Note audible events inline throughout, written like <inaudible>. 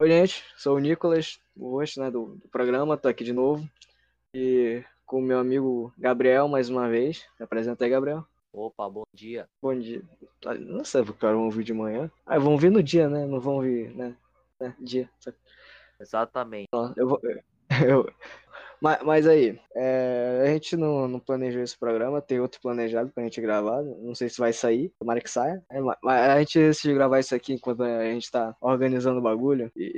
Oi, gente, sou o Nicolas, o host né, do, do programa, tô aqui de novo. E com o meu amigo Gabriel, mais uma vez. Me apresenta aí, Gabriel. Opa, bom dia. Bom dia. Ah, Não sei porque vão ouvir de manhã. Ah, vão ouvir no dia, né? Não vão ouvir, né? né? Dia. Exatamente. Eu vou. <laughs> Eu... Mas, mas aí, é, a gente não, não planejou esse programa, tem outro planejado pra gente gravar, não sei se vai sair, tomara que saia. É, ma- mas a gente decidiu gravar isso aqui enquanto a gente tá organizando o bagulho e,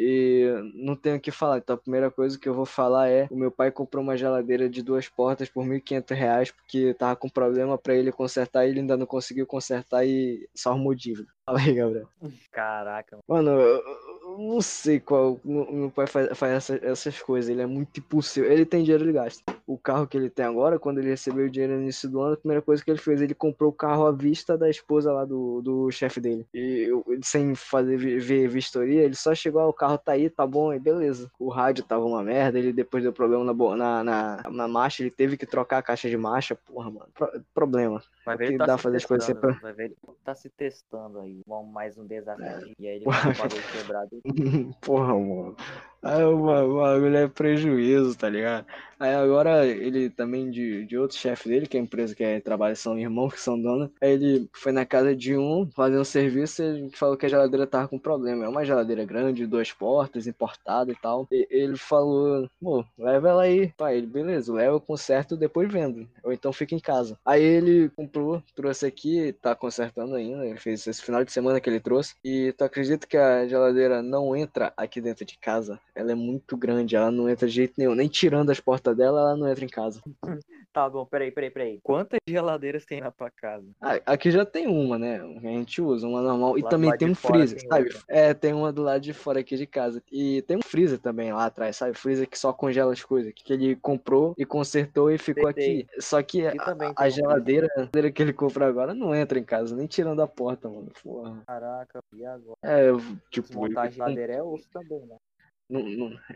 e não tenho o que falar. Então a primeira coisa que eu vou falar é: o meu pai comprou uma geladeira de duas portas por 1.500 reais porque tava com problema pra ele consertar e ele ainda não conseguiu consertar e só arrumou dívida. Fala aí, Gabriel. Caraca, mano. Mano, eu, eu não sei qual. Meu pai faz, faz essa- essas coisas, ele é muito impulsivo. Ele tem dinheiro, ele gasta. O carro que ele tem agora, quando ele recebeu o dinheiro no início do ano, a primeira coisa que ele fez, ele comprou o carro à vista da esposa lá do, do chefe dele. E sem fazer ver vistoria, ele só chegou, ah, o carro tá aí, tá bom, e beleza. O rádio tava uma merda, ele depois deu problema na, na, na, na marcha, ele teve que trocar a caixa de marcha, porra, mano. Pro- problema. Vai ver ele tá dá se fazer as coisas sempre- Vai ver ele tá se testando aí. Mais um desafio. E aí ele Porra. com o quebrado. <laughs> Porra, mano. Aí o bagulho é prejuízo, tá ligado? Aí agora ele também de, de outro chefe dele, que é a empresa que é, trabalha, são irmãos que são donos. Aí ele foi na casa de um fazer um serviço e falou que a geladeira tava com problema. É uma geladeira grande, duas portas, importada e tal. E ele falou, pô, leva ela aí. Pai, ele, beleza, leva, eu conserto, depois vendo. Ou então fica em casa. Aí ele comprou, trouxe aqui, tá consertando ainda. Ele fez esse final de semana que ele trouxe. E tu acredita que a geladeira não entra aqui dentro de casa? Ela é muito grande, ela não entra de jeito nenhum. Nem tirando as portas dela, ela não entra em casa. <laughs> Tá bom, peraí, peraí, peraí. Quantas geladeiras tem na tua casa? Ah, aqui já tem uma, né? A gente usa, uma normal. E Lá também tem um freezer, tem sabe? outra. É, tem uma do lado de fora aqui de casa. E tem um freezer também lá atrás, sabe? Freezer que só congela as coisas. Que ele comprou e consertou e ficou aqui. Só que Aqui a, a geladeira, a geladeira que ele comprou agora não entra em casa, nem tirando a porta, mano. Porra. Caraca, e agora? É, tipo, Desmontar a geladeira é osso também, né?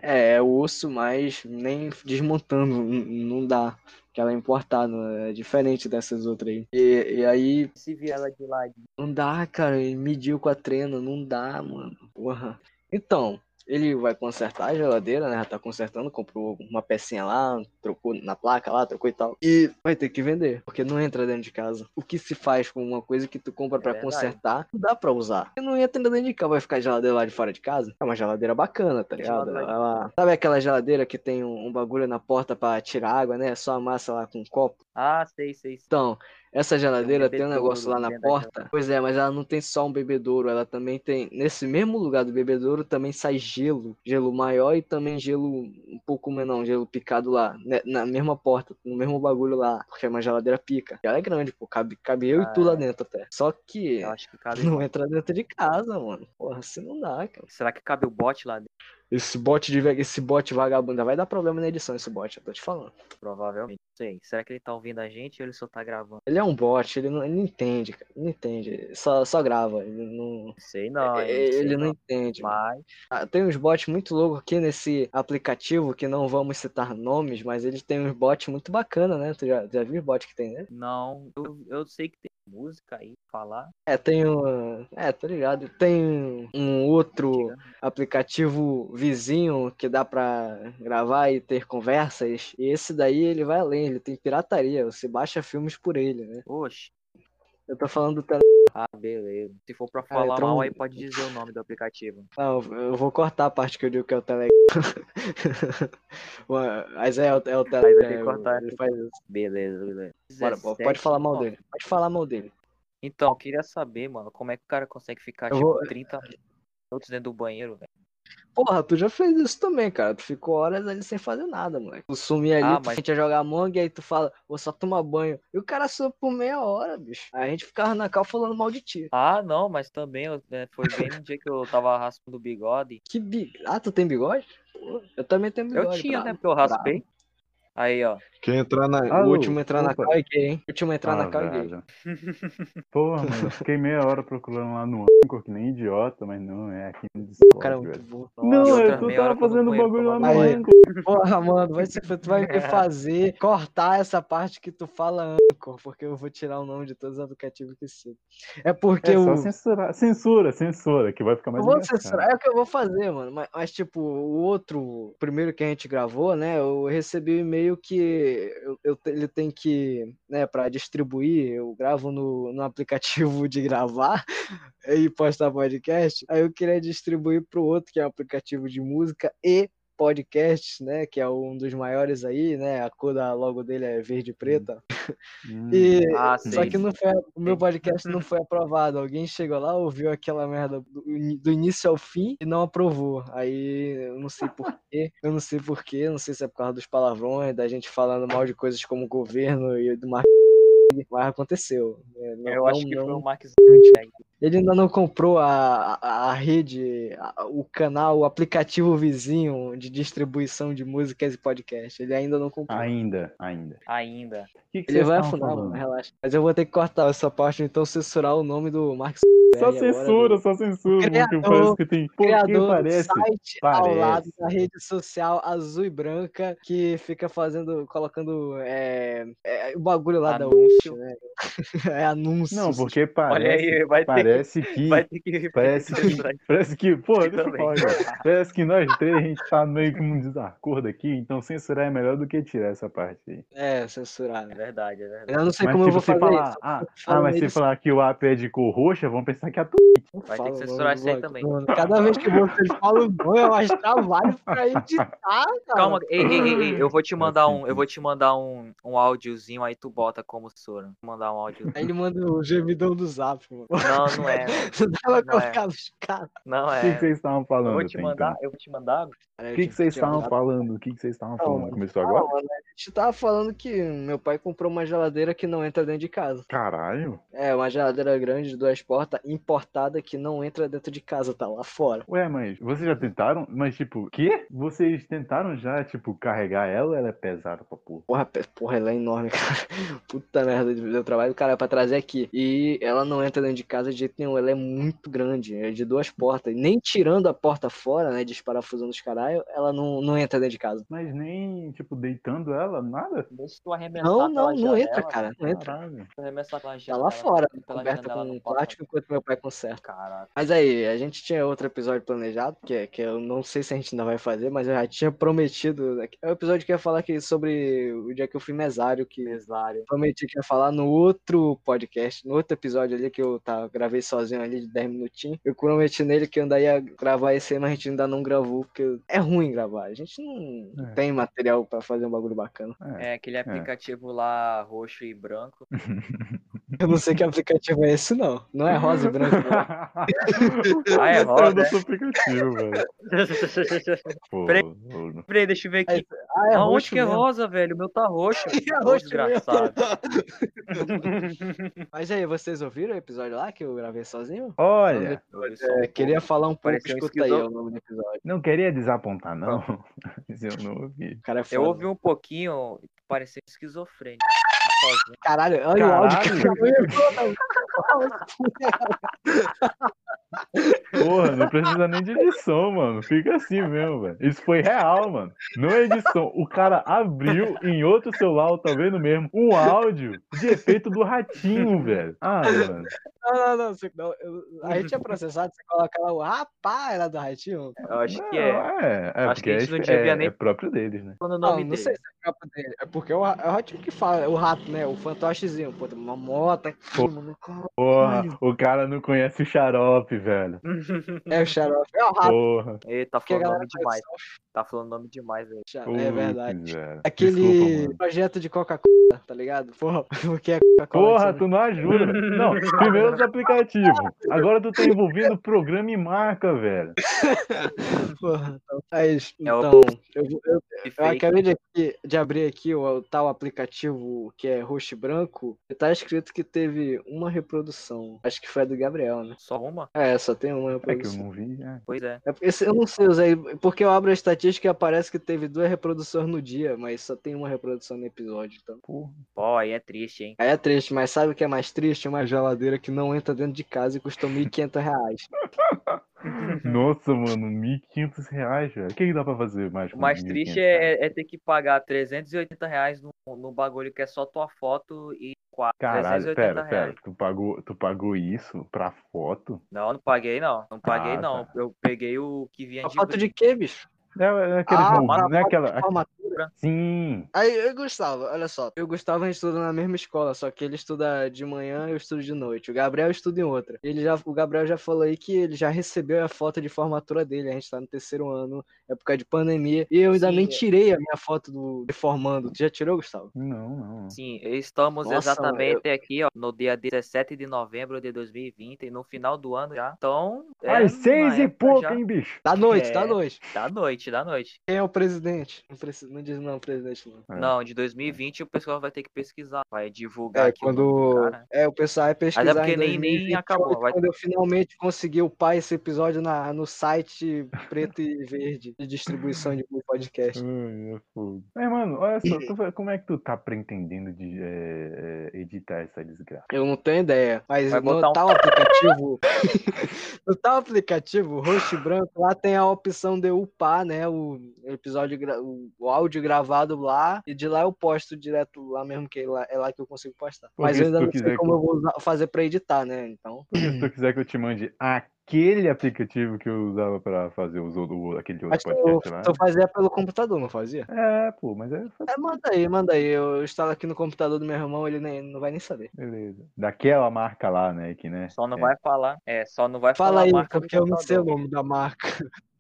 É, é osso, mas nem desmontando, não, dá. Que ela é importada, é diferente dessas outras aí. E, e aí, Se vier ela de lado. não dá, cara, mediu com a trena, não dá, mano. Porra. Então, ele vai consertar a geladeira, né? Tá consertando, comprou uma pecinha lá, trocou na placa lá, trocou e tal. E vai ter que vender, porque não entra dentro de casa. O que se faz com uma coisa que tu compra É pra verdade. consertar, não dá pra usar. Porque não entra dentro de casa, vai ficar a geladeira lá de fora de casa. É uma geladeira bacana, tá ligado? Ela... Sabe aquela geladeira que tem um, um bagulho na porta pra tirar água, né? Só amassa lá com um copo? Ah, sei, sei. sei. Então, essa geladeira tem um bebedouro negócio lá na porta. Pois é, mas ela não tem só um bebedouro, ela também tem. Nesse mesmo lugar do bebedouro também sai gelo. Gelo maior e também gelo um pouco menor, gelo picado lá. né, Na mesma porta, no mesmo bagulho lá. Porque é uma geladeira pica. E ela é grande, pô. Cabe, cabe eu e tu lá Caralho. dentro até. Só que Eu acho que cabe. não entra dentro de casa, mano. Porra, assim não dá, cara. Será que cabe o bot lá dentro? Esse bot de esse bot vagabundo vai dar problema na edição, esse bot, eu tô te falando. Provavelmente. Não sei. Será que ele tá ouvindo a gente ou ele só tá gravando? Ele é um bot, ele não, ele não entende, cara. Ele não entende. Só, só grava. Ele não. Não sei não, hein? É, Não sei ele não não. entende. Mas Ah, tem uns bots muito loucos aqui nesse aplicativo que não vamos citar nomes, mas eles têm uns bots muito bacana, né? Tu já, já viu os bots que tem, né? não. Eu, eu sei que tem música aí falar. É, tem um. É, tá ligado? Tem um outro aplicativo vizinho que dá pra gravar e ter conversas. E esse daí ele vai além, ele tem pirataria. Você baixa filmes por ele, né? Oxe. Eu tô falando do tele... Ah, beleza. Se for pra Ah, falar entrou mal, um- aí pode dizer o nome do aplicativo. Não, eu vou cortar a parte que eu digo que é o Telegram. <laughs> Mas é, o- é o Aí vai ter que Telegram. cortar Ele faz isso. Beleza, beleza. Bora, pode 17, falar mal dele. Pode falar mal dele. Então, eu queria saber, mano, como é que o cara consegue ficar, Eu tipo, vou- 30 minutos dentro do banheiro, velho? Porra, tu já fez isso também, cara. Tu ficou horas ali sem fazer nada, moleque. Tu sumia ali, Ah, mas- ia jogar Among, aí tu fala, vou só tomar banho. E o cara sumiu por meia hora, bicho. Aí a gente ficava na cal falando mal de ti. Ah, não, mas também eu- né, foi bem no dia que eu tava raspando o bigode. Que bi... Ah, tu tem bigode? Eu também tenho Eu bigode. tinha, brabo, né? Porque eu raspei. Aí, ó. Quem entrar na. O último a entrar na Opa. cal é gay, hein? O último entrar Ah, na cal é gay. velho. <laughs> Porra, mano, eu fiquei meia hora procurando lá no Anchor, que nem idiota, mas não, é aqui no O Discord, cara é muito burro. Não, eu meia hora tava eu fazendo bagulho lá no. Anchor. Porra, mano, vai ser, tu vai que <laughs> fazer, cortar essa parte que tu fala Porque eu vou tirar o nome de todos os aplicativos que cito. É porque É só o. censurar. Censura, censura, que vai ficar Eu mais vou engraçado. censurar, é o que eu vou fazer, mano. Mas, mas, tipo, o outro, o primeiro que a gente gravou, né? Eu recebi um e-mail que eu, eu ele tem que, né, pra distribuir, eu gravo no, no aplicativo de gravar <laughs> e postar podcast. Aí eu queria distribuir pro outro, que é um aplicativo de música e podcasts, né? Que é um dos maiores aí, né? A cor da logo dele é verde e preta. Hum, E Ah, só sei. que não foi, o meu podcast não <laughs> foi aprovado. Alguém chegou lá, ouviu aquela merda do, início ao fim e não aprovou. Aí eu não sei porquê, eu não sei porquê, não sei se é por causa dos palavrões, da gente falando mal de coisas como governo e do marketing, mas aconteceu. É, não- Eu acho não- que foi o Mark Zuckerberg. Ele ainda não comprou a, a, a rede, a- o canal, o aplicativo vizinho de distribuição de músicas e podcasts. Ele ainda não comprou. Ainda, ainda. Ainda. O que, que Ele vai afundar, mano, relaxa. Mas eu vou ter que cortar essa parte, então censurar o nome do Mark Só Zuckerberg agora, censura, do só censura, porque criador- parece que tem. Criador parece. do site ao parece. lado da rede social azul e branca que fica fazendo, colocando é, é, o bagulho lá Anúncio. da né? <laughs> É anúncio. Não, porque Olha parece. aí, vai ter, Parece que, que. vai ter que Parece que. Parece que. Pô, deixa eu falar, cara. Parece que nós três a gente tá meio que num desacordo aqui, então censurar é melhor do que tirar essa parte aí. É, censurar. É né? verdade, é verdade. Eu não sei mas como tipo, eu vou fazer falar, isso. ah, ah, mas se falar que o app é de cor roxa, vão pensar que é tu. Vai ter que censurar isso aí também. Cada vez que vocês falam o nome, eu acho trabalho pra editar, cara. Calma, ei, ei, ei, ei, eu vou te mandar Assim, um, eu vou te mandar um, um áudiozinho, aí tu bota como Sora. Vou mandar um áudio. Aí ele manda o gemidão do zap, mano. Não, não é. Não pra Não é. <laughs> Não O que, é. que vocês estavam Eu falando? vou te até mandar, então? eu vou te mandar. O que, que vocês estavam falando? O que, que vocês estavam falando? Começou agora? mano, a gente tava falando que meu pai comprou uma geladeira que não entra dentro de casa. Caralho. É, uma geladeira grande de duas portas, importada, que não entra dentro de casa, tá lá fora. Ué, mas vocês já tentaram? Mas tipo, quê? Vocês tentaram já, tipo, carregar ela ou ela é pesada pra porra? Porra, porra, ela é enorme, <laughs> cara. Puta merda, deu trabalho do cara pra trazer aqui. E ela não entra dentro de casa de jeito nenhum, ela é muito grande, é de duas portas. Nem tirando a porta fora, né, desparafusando os caralho, ela não, não entra dentro de casa. Mas nem, tipo, deitando ela, nada? Deixa tu arremessar Não, não, não janela, entra, cara, não entra. Caralho. Arremessar pela Tá janela, lá fora, pela coberta com plástico enquanto meu pai conserta. Caraca. Mas aí, a gente tinha outro episódio planejado, que, é- que eu não sei se a gente ainda vai fazer, mas eu já tinha prometido. É o episódio que ia falar aqui sobre o dia que eu fui mesário, que Mesário. prometi que ia falar no outro podcast, no outro episódio ali que eu tá, gravei sozinho ali de 10 minutinhos. Eu prometi nele que eu ainda ia gravar esse aí, mas a gente ainda não gravou, porque é ruim gravar. A gente não É. tem material pra fazer um bagulho bacana. É. É aquele aplicativo lá roxo e branco. <laughs> Eu não sei que aplicativo é esse, não. Não é rosa e branco, não. <laughs> Ah, é roda, não é? aplicativo, velho. <laughs> Pô, Peraí, deixa eu ver aqui. Ah, é Aonde roxo que é mesmo. rosa, velho? O meu tá roxo. <laughs> É roxo desgraçado. <laughs> Mas aí, vocês ouviram o episódio lá que eu gravei sozinho? Olha, É, queria falar um pouco, escuta aí o nome do episódio. não queria desapontar, não. <laughs> Mas eu não ouvi. Cara é. Eu ouvi um pouquinho, pareceu esquizofrênico. Sozinho. Caralho, olha o áudio que Caralho. eu Porra, não precisa nem de edição, mano. Fica assim mesmo, velho. Isso foi real, mano. Não é edição. O cara abriu em outro celular, talvez no mesmo, um áudio de efeito do ratinho, velho. Ah, mano. Não, não, não. Você, não eu- a gente é processado, você coloca lá o rapaz era do Ratinho. Eu acho que Não, é. é. É, Acho porque que a gente é, não devia é- nem- é próprio deles, né? Quando o Não, nome não dele. sei se é capa dele. É porque é o, é o Ratinho que fala, é o rato, né? O fantochezinho. Pô, uma moto aqui, Pô. mano. Porra, o cara não conhece o xarope, velho. É o xarope. É o rato. Porra. Ele tá Que a falando demais. só Tá falando nome demais, velho. xarope. É verdade. Aquele Desculpa, projeto de Coca-Cola, tá ligado? Porra, <laughs> porque é Coca-Cola. Porra, tu não ajuda. Não, primeiro os aplicativos. Agora tu tá envolvendo programa e marca, velho. <laughs> Porra, então, mas, É então eu, eu, eu acabei de, aqui- de abrir aqui o, o tal aplicativo que é roxo e branco. E tá escrito que teve uma reprodução. Acho que foi a do Gabriel, né? Só uma? É, só tem uma É que eu reprodução. não vi, é. Pois é. É eu não sei usar, porque eu abro a estatística e aparece que teve duas reproduções no dia, mas só tem uma reprodução no episódio, então. Porra. Pô, aí é triste, hein? Aí é triste, mas sabe o que é mais triste? Uma geladeira que não entra dentro de casa e custou 1.500 reais. <laughs> Nossa, mano, 1.500 reais, velho. O que, que dá pra fazer mais O mais 1.500 triste é, é ter que pagar 380 reais no, no bagulho que é só tua foto e Quatro- Caralho, 380 pera, pera. reais. Tu pagou, tu pagou isso pra foto? Não, não paguei não. Não paguei Ah, não. tá. Eu peguei o que vinha A de foto brinde. de quê, bicho? É, é aquele Ah, uma não é foto aquela. de formatura. Sim. Aí, eu Gustavo, olha só. Eu e o Gustavo, a gente estuda na mesma escola, só que ele estuda de manhã e eu estudo de noite. O Gabriel estuda em outra. Ele já, o Gabriel já falou aí que ele já recebeu a foto de formatura dele. A gente tá no terceiro ano, época de pandemia. E eu ainda Sim, nem é. tirei a minha foto do de formando. Tu já tirou, Gustavo? Não, não. Sim, estamos Nossa, exatamente aqui, ó, no dia 17 de novembro de 2020, no final do ano já. Então, é na seis e pouco, já hein, bicho? Da noite, É. da noite. Da noite, da noite. Quem é o presidente? Não, precisa, não diz não, presidente não. É. Não, de 2020 o pessoal vai ter que pesquisar, vai divulgar É, quando. cara. É, o pessoal vai pesquisar. Mas é porque em nem- nem 2028, acabou, vai- Quando eu finalmente conseguir upar esse episódio na, no site preto e verde de distribuição de podcast. Ai, é. Mas, mano, olha só, tu como é que tu tá pretendendo de é, é, editar essa desgraça? Eu não tenho ideia, mas Vai no botar um- tal <laughs> aplicativo, <laughs> no tal aplicativo, Host Branco, lá tem a opção de upar, né, o episódio, o, o áudio gravado lá, e de lá eu posto direto lá mesmo, que é lá, é lá que eu consigo postar. Porque Mas eu ainda não sei como que- eu vou fazer pra editar, né, então... Porque se tu quiser que eu te mande <clears throat> aquele aplicativo que eu usava pra fazer os, o- aquele outro tu, podcast lá. tu fazia pelo computador, não fazia? É, pô, mas é É, manda aí, manda aí, eu instalo aqui no computador do meu irmão, ele nem, não vai nem saber. beleza. Daquela marca lá, né? Que, né? Só não é. vai falar. É, só não vai Fala falar aí, a marca porque eu não sei o nome da marca.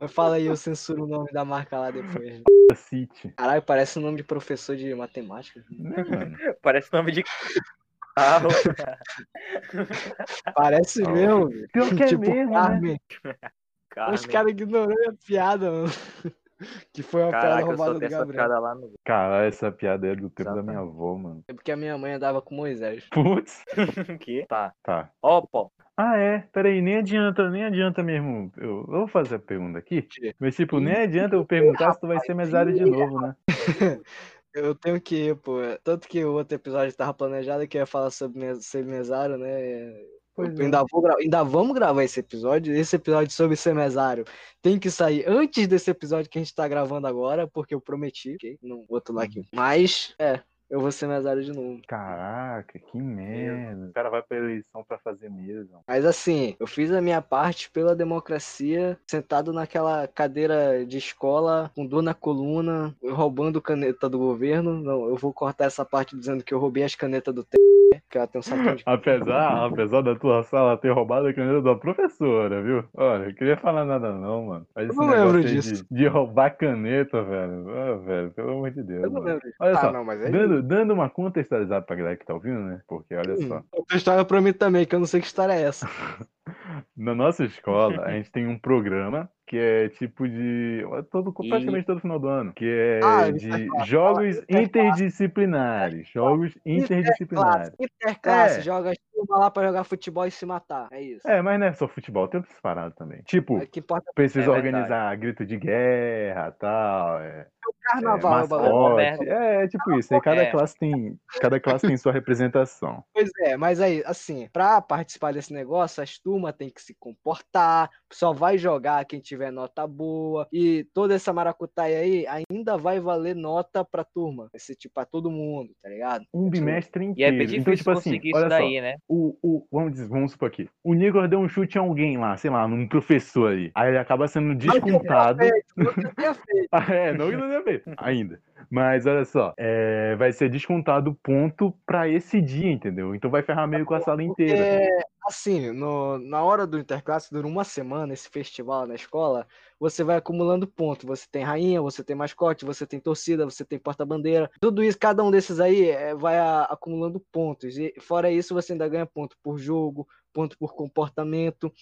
Mas fala aí, eu censuro o nome da marca lá depois. City. Caralho, parece o nome de professor de matemática. Né? <laughs> Parece nome de carro. <laughs> Parece mesmo. Pior que é tipo mesmo, né? Carmen. Carmen. Os caras ignorando a piada, mano. <laughs> Que foi uma piada Caraca, eu roubada do essa Gabriel. piada lá no. Cara, essa piada é do tempo da minha avó, mano. É porque a minha mãe andava com Moisés. Putz. <laughs> que? Tá. Tá. Ó, pô. Ah, é? Peraí, nem adianta, nem adianta mesmo. Eu, eu vou fazer a pergunta aqui. Mas, tipo, nem adianta eu perguntar se tu vai ser mesário de novo, né? Eu tenho que ir, pô. Tanto que o outro episódio tava planejado que eu ia falar sobre mes- ser mesário, né? Pois Eu é. ainda, vou ainda vamos gravar esse episódio. Esse episódio sobre ser mesário tem que sair antes desse episódio que a gente tá gravando agora, porque eu prometi, ok? No outro lá aqui. Mas, é, eu vou ser mesário de novo. Caraca, que merda. O cara vai pra eleição pra fazer mesmo. Mas assim, eu fiz a minha parte pela democracia, sentado naquela cadeira de escola, com dor na coluna, roubando caneta do governo. Não, eu vou cortar essa parte dizendo que eu roubei as canetas do T, que ela tem um saquinho de Apesar, apesar da tua sala ter roubado a caneta da professora, viu? Olha, eu queria falar nada não, mano. Mas Eu não lembro disso. De, de roubar caneta, velho. Ah, velho, pelo amor de Deus. Eu não mano. lembro. Olha Ah, só, não, é dando, dando uma contextualizada pra galera que tá ouvindo, né? Porque olha só, Outra história pra mim também, que eu não sei que história é essa. <laughs> na nossa escola a gente tem um programa que é tipo de. Todo, praticamente todo final do ano. Que é Ah, de interclasse. jogos interclasse. interdisciplinares. Jogos interdisciplinares. Interclasse, É. joga as turma lá pra jogar futebol e se matar. É isso. É, mas não é só futebol, tem outras paradas também. Tipo, É precisa É organizar grito de guerra tal. É, o carnaval, é, mascote. É, é tipo isso. Aí cada É. classe tem. Cada classe tem sua representação. Pois é, mas aí, assim, pra participar desse negócio, as turmas têm que se comportar, só vai jogar quem tiver nota boa, e toda essa maracutaia aí ainda vai valer nota pra turma. Vai ser tipo pra todo mundo, tá ligado? Um bimestre E é inteiro. bem difícil então, tipo assim, conseguir olha isso daí, né? só. O, o, vamos, dizer, vamos supor aqui. O Nigor deu um chute a alguém lá, sei lá, num professor aí. Aí ele acaba sendo descontado. Não que eu tenha feito. <laughs> Ah, é, não que não tenha feito, ainda. Mas olha só, é, vai ser descontado ponto pra esse dia, entendeu? Então vai ferrar meio com a sala inteira. É, assim, no, na hora do interclasse, dura uma semana esse festival na escola, você vai acumulando pontos. Você tem rainha, você tem mascote, você tem torcida, você tem porta-bandeira. Tudo isso, cada um desses aí é, vai a- acumulando pontos. E fora isso, você ainda ganha ponto por jogo, ponto por comportamento.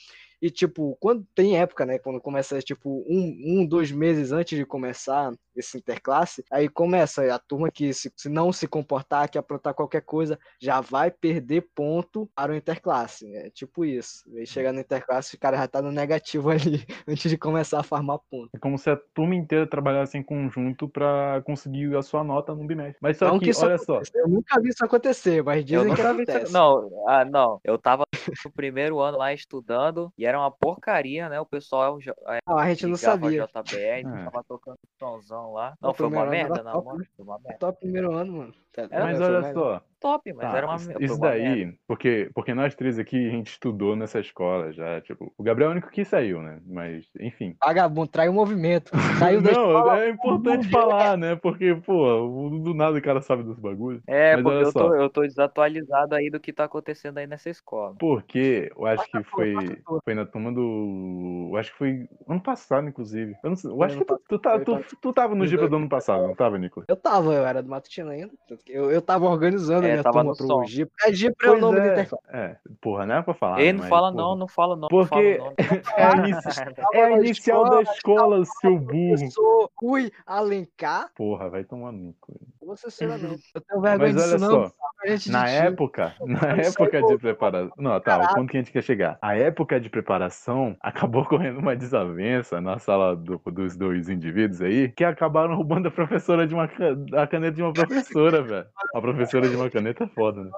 E, tipo, quando tem época, né? Quando começa, tipo, um, um, dois meses antes de começar esse interclasse, aí começa a turma que, se, se não se comportar, que aprontar qualquer coisa, já vai perder ponto para o interclasse. É tipo isso. Aí chegar no interclasse, o cara já tá no negativo <laughs> ali, antes de começar a farmar ponto. É como se a turma inteira trabalhasse em conjunto pra conseguir a sua nota no bimestre. Mas só Não que, que isso olha só. Eu nunca vi isso acontecer, mas Eu dizem que acontece. isso. Não, ah, não. Eu tava no primeiro ano lá estudando e era uma porcaria, né? O pessoal é, Não, a gente não sabia. JBL, É. tava tocando somzão lá. Não, foi uma merda, era não, mano. né? Foi uma merda. Top primeiro ano, mano. Tá- Era mas foi olha só, top, mas Tá, era uma isso- uma daí, porque, porque nós três aqui, a gente estudou nessa escola já, tipo, o Gabriel é o único que saiu, né? Mas, enfim. Vagabundo, trai o movimento. Saiu da <laughs> Não, escola. é importante falar, né? Porque, pô, do nada o cara sabe dos bagulhos. É, Mas porque eu tô, eu tô desatualizado aí do que tá acontecendo aí nessa escola. Porque eu acho que foi, foi na turma do. Eu acho que foi ano passado, inclusive. Eu, não sei, eu acho que tu, tu, tá, tu, tu tava no Gipa do ano passado, não tava, Nicolas? Eu tava, eu era do Matutino ainda. Eu, eu tava organizando É, minha tava turma pro som. É, Gipa é o nome do é. interclasse. É, porra, não é pra falar. Ei, né, não mas, fala porra. não, não fala não, não fala Porque o <laughs> nome. é a, inici- é a na inicial da escola, seu burro. Rui Alencar. Porra, vai tomar no cu. Você será não. Eu tenho vergonha Mas disso olha não. só, gente na época, na Isso época de preparação. Não, tá, o ponto que a gente quer chegar. A época de preparação <laughs> acabou correndo uma desavença na sala do- dos dois indivíduos aí, que acabaram roubando a professora de uma a caneta de uma professora, <laughs> velho. A professora de uma caneta é foda, né?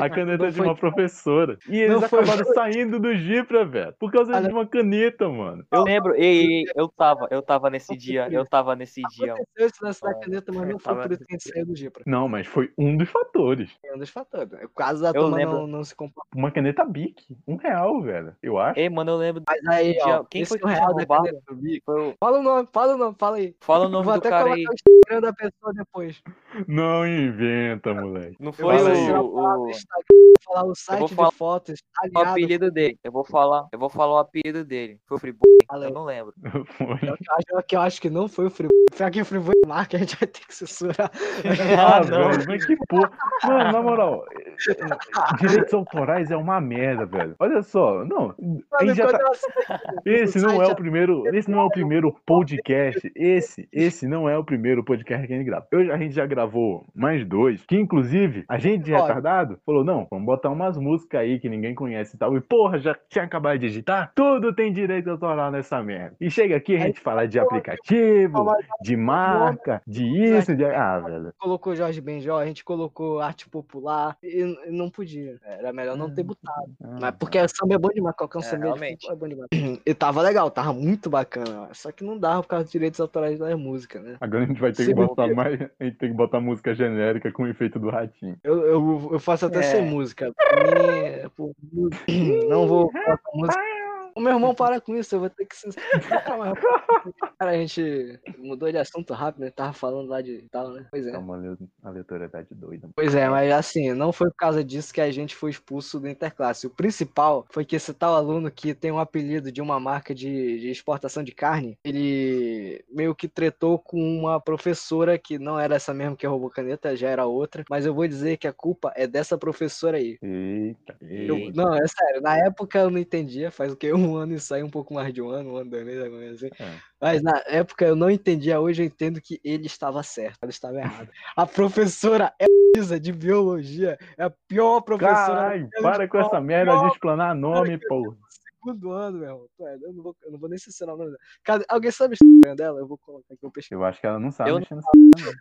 A caneta Não de uma professora. E eles Não acabaram saindo do Gipra, velho. Por causa de uma caneta, mano. Eu lembro, ei, ei, eu tava, eu tava nesse dia, eu tava nesse dia. Aconteceu da Ah, caneta, mas não foi por isso saiu do Gipra. Não, mas foi um dos fatores. É um dos fatores. O caso da Eu turma lembro. não, não se comporta. Uma caneta Bic. Um real, velho. Eu acho. Ei, mano, eu lembro. Mas aí, ó, quem foi que tinha real da caneta do. Foi o- Fala o nome, fala o nome, fala aí. Fala o Eu nome vou do até cara colocar aí. o Instagram da pessoa depois. Não inventa, moleque. Não Eu foi vou tirar o, o, falar o site falar de fotos o aliado. apelido dele. Eu vou falar, eu vou falar o apelido dele. Foi o aí. Eu não lembro. <laughs> Foi. Eu acho, que eu acho que não foi o Friboi. Foi aqui o Friboi marca, a gente vai ter que censurar. <laughs> Ah, velho, mas que porra. Mano, na moral, eh, direitos autorais é uma merda, velho. Olha só, não. Mano, tá... <laughs> Esse não é o primeiro. Esse não é o primeiro podcast. Esse, esse não é o primeiro podcast que a gente grava. Eu, a gente já gravou mais dois. Que inclusive, a gente de retardado falou: não, vamos botar umas músicas aí que ninguém conhece e tal. E porra, já tinha acabado de digitar? Tudo tem direito autoral nessa merda. E chega aqui a gente fala de aplicativo, de marca, de isso, de. Ah, velho. Colocou Jorge Benjó, a gente colocou arte popular e, e não podia. Era melhor não ter botado. Ah, Mas porque o samba é bom demais, qualquer um É, samba de realmente. é bom demais. <clears throat> E tava legal, tava muito bacana. Só que não dava por causa dos direitos autorais da música, né? Agora a gente vai ter que botar mais. A gente tem que botar música genérica com o efeito do ratinho. Eu, eu, eu faço até É. sem música. Pra mim, é, <clears throat> não vou colocar música. O meu irmão para com isso, eu vou ter que se. Cara, a gente mudou de assunto rápido, né? Tava falando lá de tal, né? Pois É é. uma ale- aleatoriedade doida. Pois é, mas assim, não foi por causa disso que a gente foi expulso do Interclasse. O principal foi que esse tal aluno que tem um apelido de uma marca de, de exportação de carne, ele meio que tretou com uma professora que não era essa mesmo que roubou caneta, já era outra. Mas eu vou dizer que a culpa é dessa professora aí. Eita, Eu- eita. não, é sério, na época eu não entendia, faz o que? Um ano e sai um pouco mais de um ano, um ano, dois meses, alguma coisa assim. É. Mas na época eu não entendia, hoje eu entendo que ele estava certo, ela estava errada. A professora Elisa de biologia é a pior professora Caralho, para com essa merda de explanar nome, pô. Do segundo ano, meu irmão. Eu não vou, eu não vou nem censurar o nome dela. Cadê- alguém sabe o <laughs> Instagram dela? Eu vou colocar aqui, eu pesquiso. Eu acho que ela não sabe Eu mexer no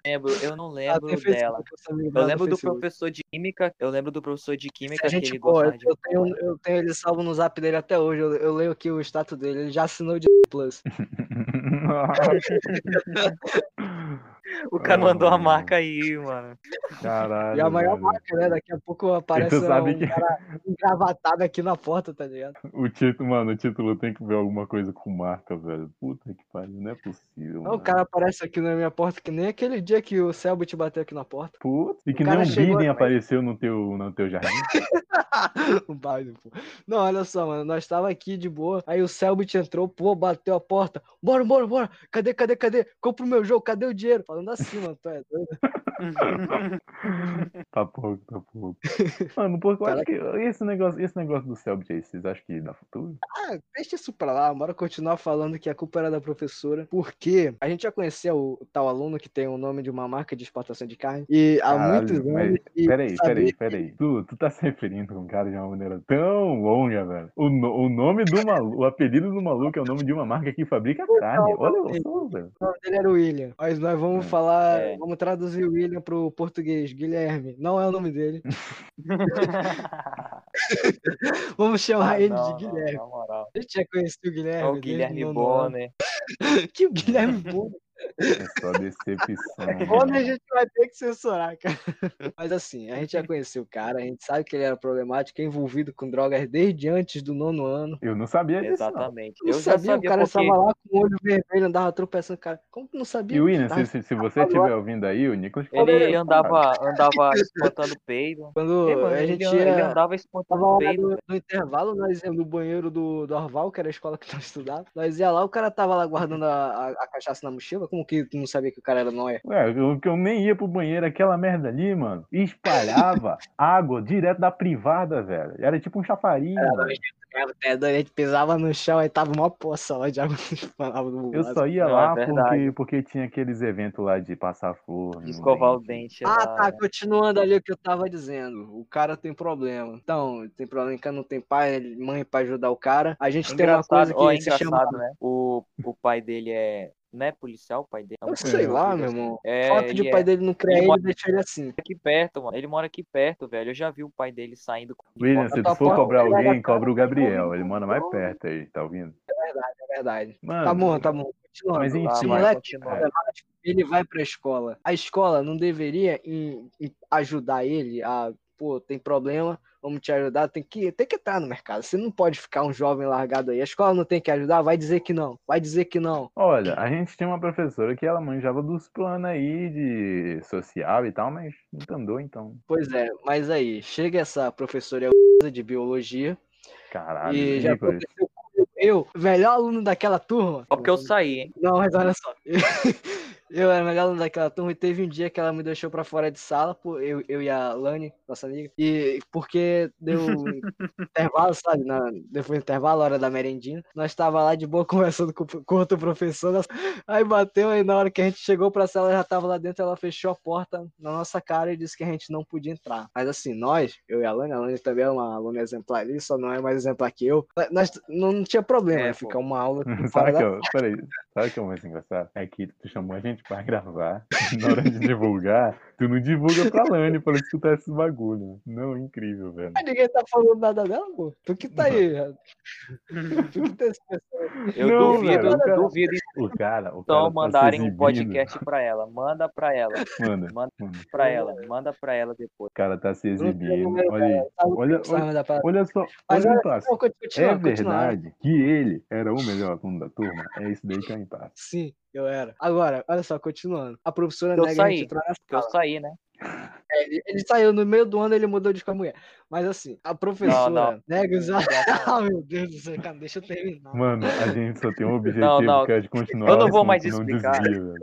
lembro, eu não lembro Facebook, dela. eu Eu lembro do Facebook. professor de química, eu lembro do professor de Se química a que gente ele pô, gostava de. eu tenho, eu tenho ele salvo no zap dele até hoje. Eu, eu leio aqui o status dele. Ele já assinou de <laughs> Plus. <laughs> O cara mandou a Ah, marca aí, mano. Caralho. E a maior velho. marca, né? Daqui a pouco aparece um que- cara engravatado aqui na porta, tá ligado? O título, mano, o título tem que ver alguma coisa com marca, velho. Puta que pariu, não é possível. Não, mano. o cara aparece aqui na minha porta que nem aquele dia que o Selbit bateu aqui na porta. Putz, e que nem um chegou Biden apareceu no teu, no teu jardim. <laughs> o Biden, pô. Não, olha só, mano. Nós tava aqui de boa. Aí o Selbit entrou, pô, bateu a porta. Bora, bora, bora. Cadê, cadê, cadê? Compra o meu jogo, cadê o dinheiro? Falando assim, mano. Tu é doido. <laughs> tá pouco, tá pouco. <laughs> Mano, porque eu acho que esse negócio, esse negócio do Selbit aí, vocês acham que dá futuro? Ah, deixa isso pra lá, bora continuar falando que a culpa era da professora, porque a gente já conhecia o tal aluno que tem o nome de uma marca de exportação de carne, e há Caralho, muitos mas anos. e Peraí, peraí, peraí. Tu, tu tá se referindo com um cara de uma maneira tão longa, velho. O, no- o nome do maluco, o apelido do maluco é o nome de uma marca que fabrica carne. Olha. O nome dele era William. Mas nós vamos É. falar, É. vamos traduzir o William pro português. Guilherme. Não é o nome dele. <laughs> Vamos chamar Ah, ele não, de não, Guilherme. na moral. A gente já conhecia o É Guilherme. o desde <laughs> Guilherme. Bonner. que o Guilherme Bonner. É só decepção. Onde a mano. gente vai ter que censurar, cara. <laughs> Mas assim, a gente já conheceu o cara, a gente sabe que ele era problemático, é envolvido com drogas desde antes do nono ano. Eu não sabia disso. Não. Exatamente. Eu Eu não já sabia, sabia o cara porque estava lá com o olho vermelho, andava tropeçando, cara. Como que não sabia? E William, se, se, se você estiver ouvindo aí, o Nicolas ele andava, andava espantando peido. Quando Ei, mano, a ele, gente ele ia, andava espantando peido. no, no intervalo, nós íamos no banheiro do, do Orval, que era a escola que nós estudávamos. Nós ia lá, o cara tava lá guardando a, a, a cachaça na mochila, como que tu não sabia que o cara era nóia? Ué, eu, que eu nem ia pro banheiro, aquela merda ali, mano, espalhava <laughs> água direto da privada, velho. Era tipo um chafariz. É, a gente pisava no chão, aí tava uma poça lá de água <laughs> que espalhava no Eu só ia lá é porque, porque tinha aqueles eventos lá de passar flor. Escovar o dente. Ah, da- tá, continuando ali o que eu tava dizendo. O cara tem problema. Então, tem problema que não tem pai, mãe pra ajudar o cara. A gente É tem uma coisa engraçado, que ó, é se chama. né? O, o pai dele é. Não é policial o pai dele? Eu sei lá, meu irmão. É, fato de o pai é. dele não criar Ele ele, mora- deixa ele assim. aqui perto, mano. Ele mora aqui perto, velho. Eu já vi o pai dele saindo William, se tu for porta, cobrar alguém, cobra o Gabriel. Ele mora mais perto aí, tá ouvindo? É verdade. Mano, Tá bom, tá bom. Continuando. Mas enfim, lá, continua. problemático, ele vai pra escola. A escola não deveria em- em ajudar ele a, pô, tem problema, vamos te ajudar, tem que, tem que estar no mercado. Você não pode ficar um jovem largado aí. A escola não tem que ajudar, vai dizer que não. Vai dizer que não. Olha, a gente tinha uma professora que ela manjava dos planos aí de social e tal, mas não andou então. Pois é, mas aí, chega essa professora de biologia Caralho, e já aconteceu. Eu, melhor aluno daquela turma. Só porque eu saí, hein? Não, mas olha só. <laughs> Eu era melhor aluno daquela turma e teve um dia que ela me deixou pra fora de sala, eu, eu e a Lani, nossa amiga, e porque deu <laughs> intervalo, sabe? Na, depois do intervalo, hora da merendinha, nós tava lá de boa <laughs> conversando com, com outro professor, nós- aí bateu, aí na hora que a gente chegou pra sala, ela já tava lá dentro, ela fechou a porta na nossa cara e disse que a gente não podia entrar. Mas assim, nós, eu e a Lani, a Lani também é uma aluna exemplar ali, só não é mais exemplar que eu, nós não, não tinha problema, É, né, ficar uma aula <laughs> Sabe da que, eu, peraí, sabe o que é o mais engraçado? É que tu chamou a gente pra <laughs> gravar, na hora de divulgar, tu não divulga pra Lani pra ela escutar esses bagulho. Não, incrível, velho. Mas ninguém tá falando nada dela, pô. Tu que tá aí. tu que tá esse. Eu Não, duvido, velho, o eu cara- duvido O cara, o então cara tá mandarem um podcast pra ela. Manda pra ela. Manda, Manda pra ela. Manda pra ela depois. O cara tá se exibindo. Olha aí. Olha, olha, olha só, Mas olha olha, passo. não, continua, É continua. verdade que ele era o melhor aluno da turma? É isso daí que é impasse. Sim, eu era. Agora, olha só, continuando. A professora Eu nega a gente saí. entrar na Porque eu sala. Né? É, ele, ele saiu no meio do ano, ele mudou de com a mulher. Mas assim, a professora não. nega os. <laughs> Ah, meu Deus do céu, cara, deixa eu terminar. Mano, a gente só tem um objetivo Não, não. que é de continuar. Eu não vou mais não explicar. desvia.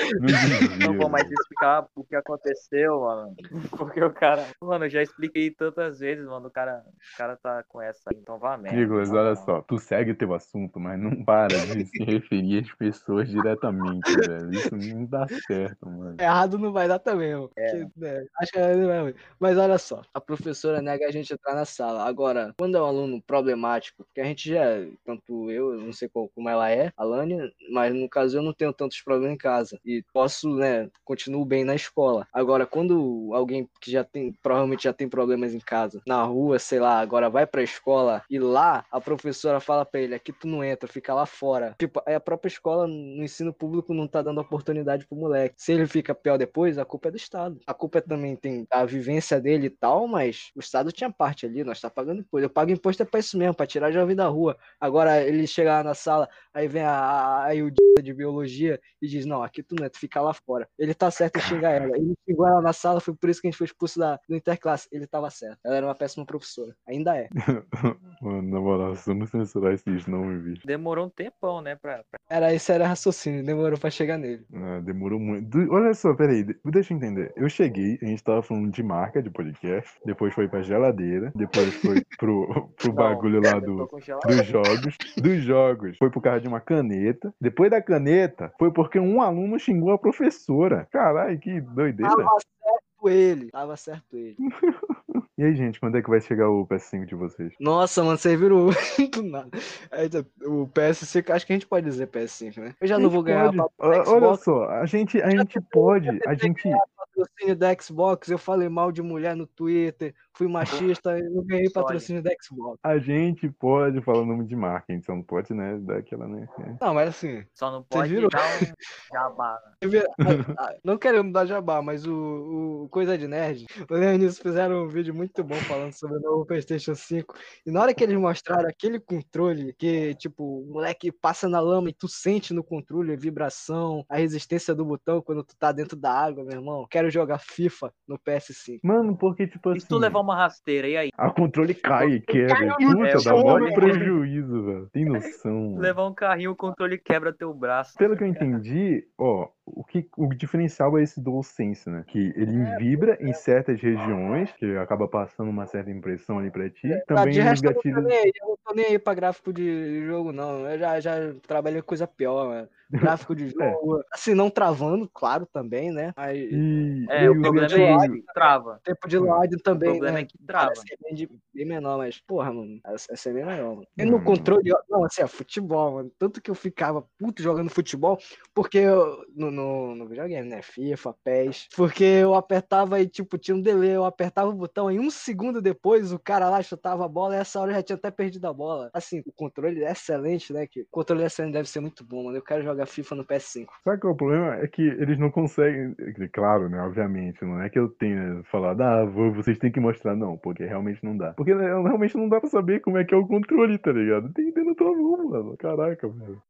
<laughs> Não vou mais explicar o que aconteceu, mano. <laughs> Porque o cara. Mano, eu já expliquei tantas vezes, mano. O cara, o cara tá com essa. Então vá merda. Nicolas, Não, olha só, tu segue teu assunto, mas não para de <laughs> se referir às pessoas diretamente, velho. Isso não dá certo, mano. Errado não vai dar também, mano. É. Né, acho que não vai. Mas olha só, a professora nega a gente entrar na sala. Agora, quando é um aluno problemático, porque a gente já, tanto eu, eu não sei qual, como ela é, a Lani, mas no caso eu não tenho tantos problemas em casa. E posso, né, continuo bem na escola. Agora, quando alguém que já tem, provavelmente já tem problemas em casa, na rua, sei lá, agora vai pra escola e lá a professora fala pra ele, aqui tu não entra, fica lá fora. Tipo, aí a própria escola no ensino público não tá dando oportunidade pro moleque. Se ele fica pior depois, a culpa é do Estado. A culpa é também tem a vivência dele e tal, mas o Estado tinha parte ali, nós tá pagando imposto. Eu pago imposto é pra isso mesmo, pra tirar jovem da rua. Agora ele chega lá na sala, aí vem a, a, a Ildinha de biologia e diz, não, aqui tu não entra, fica lá fora. Ele tá certo em xingar ela. Ele xingou ela na sala, foi por isso que a gente foi expulso da, do interclasse. Ele tava certo. Ela era uma péssima professora. Ainda é. <laughs> Mano, na moral, se eu não censurar esses nomes, bicho. Demorou um tempão, né? Pra, pra- Era esse era raciocínio, demorou pra chegar nele. Ah, demorou muito. Du- Olha só, peraí, de- deixa eu entender. Eu cheguei, a gente tava falando de marca de podcast, depois foi pra geladeira, depois foi pro, <laughs> pro Não, bagulho lá do, dos jogos, dos jogos, foi por causa de uma caneta. Depois da caneta, foi porque um aluno xingou a professora. Caralho, que doideira. Tava certo ele. Tava certo ele. <laughs> E aí, gente, quando é que vai chegar o PS5 de vocês? Nossa, mano, vocês viram <laughs> do nada. Tá, O PS5, acho que a gente pode dizer PS5, né? Eu já não vou ganhar pode. Olha Xbox, só, a gente, a gente pode, a gente. patrocínio da Xbox, eu falei mal de mulher no Twitter, fui machista, eu não ganhei patrocínio da Xbox. A gente pode falar o nome de marca, a gente só não pode, né, dar aquela, né? é. Não, mas assim, Só não pode viram? dar um jabá. né? eu vi- a- a- não querendo dar jabá, mas o, o Coisa de Nerd, o Leonis fizeram um vídeo muito bom falando sobre o novo PlayStation 5. E na hora que eles mostraram aquele controle, que tipo, o moleque passa na lama e tu sente no controle a vibração, a resistência do botão quando tu tá dentro da água, meu irmão. Quero jogar FIFA no PS5. Mano, porque, tipo E assim. se tu levar uma rasteira, e aí? A controle cai e quebra. Puta, dá velho. prejuízo, velho. Tem noção. <laughs> Levar um carrinho, o controle quebra teu braço. Pelo que eu entendi, ó, o, que, o diferencial é esse DualSense, né? Que ele vibra em certas regiões, que acaba passando uma certa impressão ali pra ti. Tá, Também de os resto, eu não tô gatilhos. nem aí, eu não tô nem aí pra gráfico de jogo, não. Eu já, já trabalhei com coisa pior, mano. Gráfico de <laughs> É. jogo. Assim, não travando, claro, também, né? Mas E, É, e o os problema é esse, trava. tempo de load também, problema né? é que trava. É bem, de- bem menor, mas, porra, mano, essa é bem maior, mano. E Hum. no controle, ó, não, assim, é futebol, mano. Tanto que eu ficava puto jogando futebol, porque eu, no, no, no videogame, né? FIFA, PES. Porque eu apertava e, tipo, tinha um delay. Eu apertava o botão e um segundo depois o cara lá chutava a bola e essa hora eu já tinha até perdido a bola. Assim, o controle é excelente, né? Que o controle excelente deve ser muito bom, mano. Eu quero jogar FIFA no PS5. Sabe qual é o problema? É que eles não conseguem. Claro, né? Obviamente. Não é que eu tenha falado, ah, vocês têm que mostrar, não, porque realmente não dá. Porque né, realmente não dá pra saber como é que é o controle, tá ligado? Tem ter na tua mão, mano. Caraca, velho.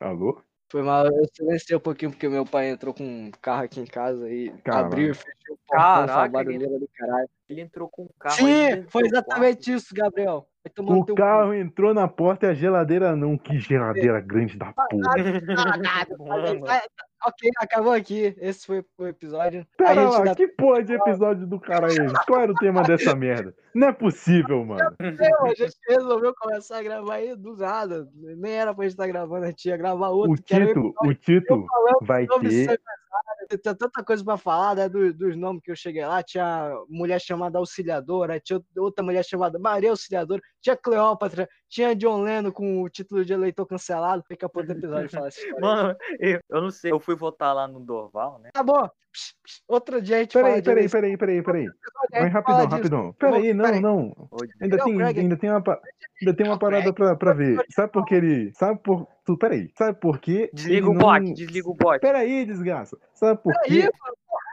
Alô? Foi mal, eu silenciei um pouquinho porque meu pai entrou com um carro aqui em casa e Caralho. abriu e fechou o portão, Caraca, barulheira do caralho. Ele entrou com um carro. aí Sim, foi exatamente isso, Gabriel. O carro entrou na porta e a geladeira não. Que geladeira grande da porra. Ok, acabou aqui. Esse foi o episódio. A Pera gente lá, ainda que porra de episódio do cara é esse? Qual era o tema dessa merda? Não é possível, mano. <laughs> tem, a gente resolveu começar a gravar aí do nada. Nem era pra gente estar gravando, a gente ia gravar outro. O que era título, o falando vai ter. Tinha tanta coisa pra falar, né? Dos, dos nomes que eu cheguei lá. Tinha mulher chamada Auxiliadora, tinha outra mulher chamada Maria Auxiliadora, tinha Cleópatra, tinha John Lennon com o título de eleitor cancelado. Fica pro outro episódio falar história. mano eu, eu não sei. Eu fui votar lá no Dorval, né? Tá bom. Psh, psh, Outro dia a gente fala Peraí, de peraí, peraí, peraí, peraí. a Mas rapidão, fala rapidão. Peraí, não, Não. Oi, Ainda Não, tem, ainda tem uma, ainda tem uma parada pra, pra ver. Sabe por que ele. Sabe por. Tu, peraí. Sabe por que. Desliga o bot, não- desliga o bot. Peraí, desgraça. Sabe por porra,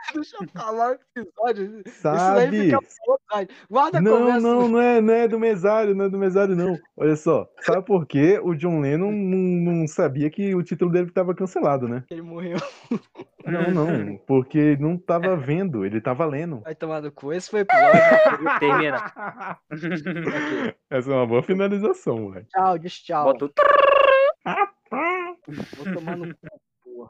<laughs> deixa eu falar o episódio. Isso daí Sabe? Guarda a Não, conversa. não, não é, não é do mesário, não é do mesário, não. Olha só, sabe por quê? O John Lennon não, não sabia que o título dele estava cancelado, né? Ele morreu. <laughs> Não, não, porque ele não tava vendo, ele tava lendo. Vai tomar no cu. Esse foi o episódio. <laughs> Termina. Essa é uma boa finalização, moleque. tchau, diz tchau. Bota o Vou tomar no cu.